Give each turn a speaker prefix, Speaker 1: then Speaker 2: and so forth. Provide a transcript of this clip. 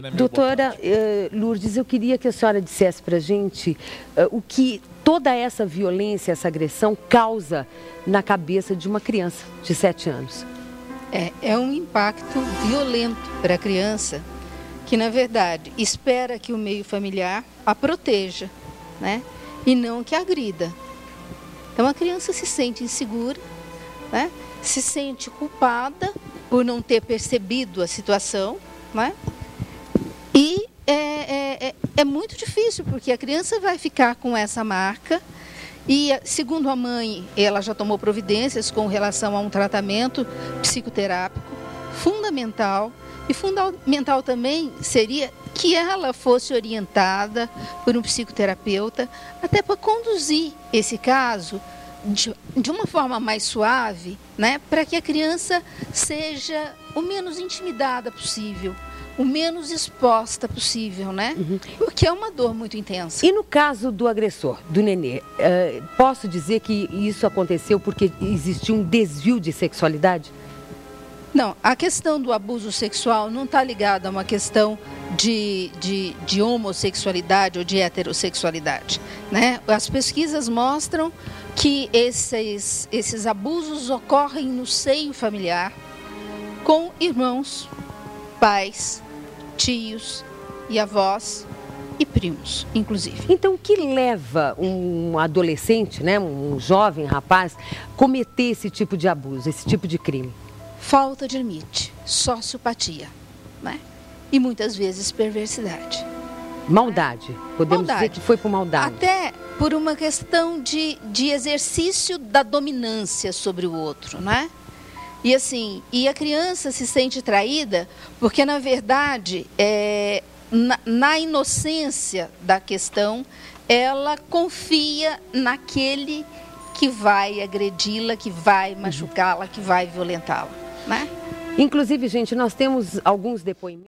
Speaker 1: né,
Speaker 2: Doutora uh, Lourdes, eu queria que a senhora dissesse para gente uh, o que toda essa violência, essa agressão causa na cabeça de uma criança de 7 anos.
Speaker 3: É, é um impacto violento para a criança que, na verdade, espera que o meio familiar a proteja, né? E não que agrida. Então a criança se sente insegura, né? se sente culpada por não ter percebido a situação, né? É muito difícil, porque a criança vai ficar com essa marca. E, segundo a mãe, ela já tomou providências com relação a um tratamento psicoterápico fundamental. E fundamental também seria que ela fosse orientada por um psicoterapeuta, até para conduzir esse caso de, de uma forma mais suave, né, para que a criança seja o menos intimidada possível, o menos exposta possível, né? Uhum. Porque é uma dor muito intensa.
Speaker 2: E no caso do agressor, do nenê, uh, posso dizer que isso aconteceu porque existiu um desvio de sexualidade?
Speaker 3: Não, a questão do abuso sexual não está ligada a uma questão de, de, de, homossexualidade ou de heterossexualidade. Né? As pesquisas mostram que esses, esses abusos ocorrem no seio familiar com irmãos, pais, tios e avós e primos, inclusive.
Speaker 2: Então, o que leva um adolescente, né, um jovem rapaz, cometer esse tipo de abuso, esse tipo de crime?
Speaker 3: Falta de limite, sociopatia, né? E muitas vezes perversidade.
Speaker 2: Maldade, podemos
Speaker 3: maldade.
Speaker 2: dizer que foi por maldade.
Speaker 3: Até por uma questão de, de exercício da dominância sobre o outro, né? E assim, e a criança se sente traída porque, na verdade, é, na, na inocência da questão, ela confia naquele que vai agredi-la, que vai machucá-la, que vai violentá-la. Né?
Speaker 2: Inclusive, gente, nós temos alguns depoimentos.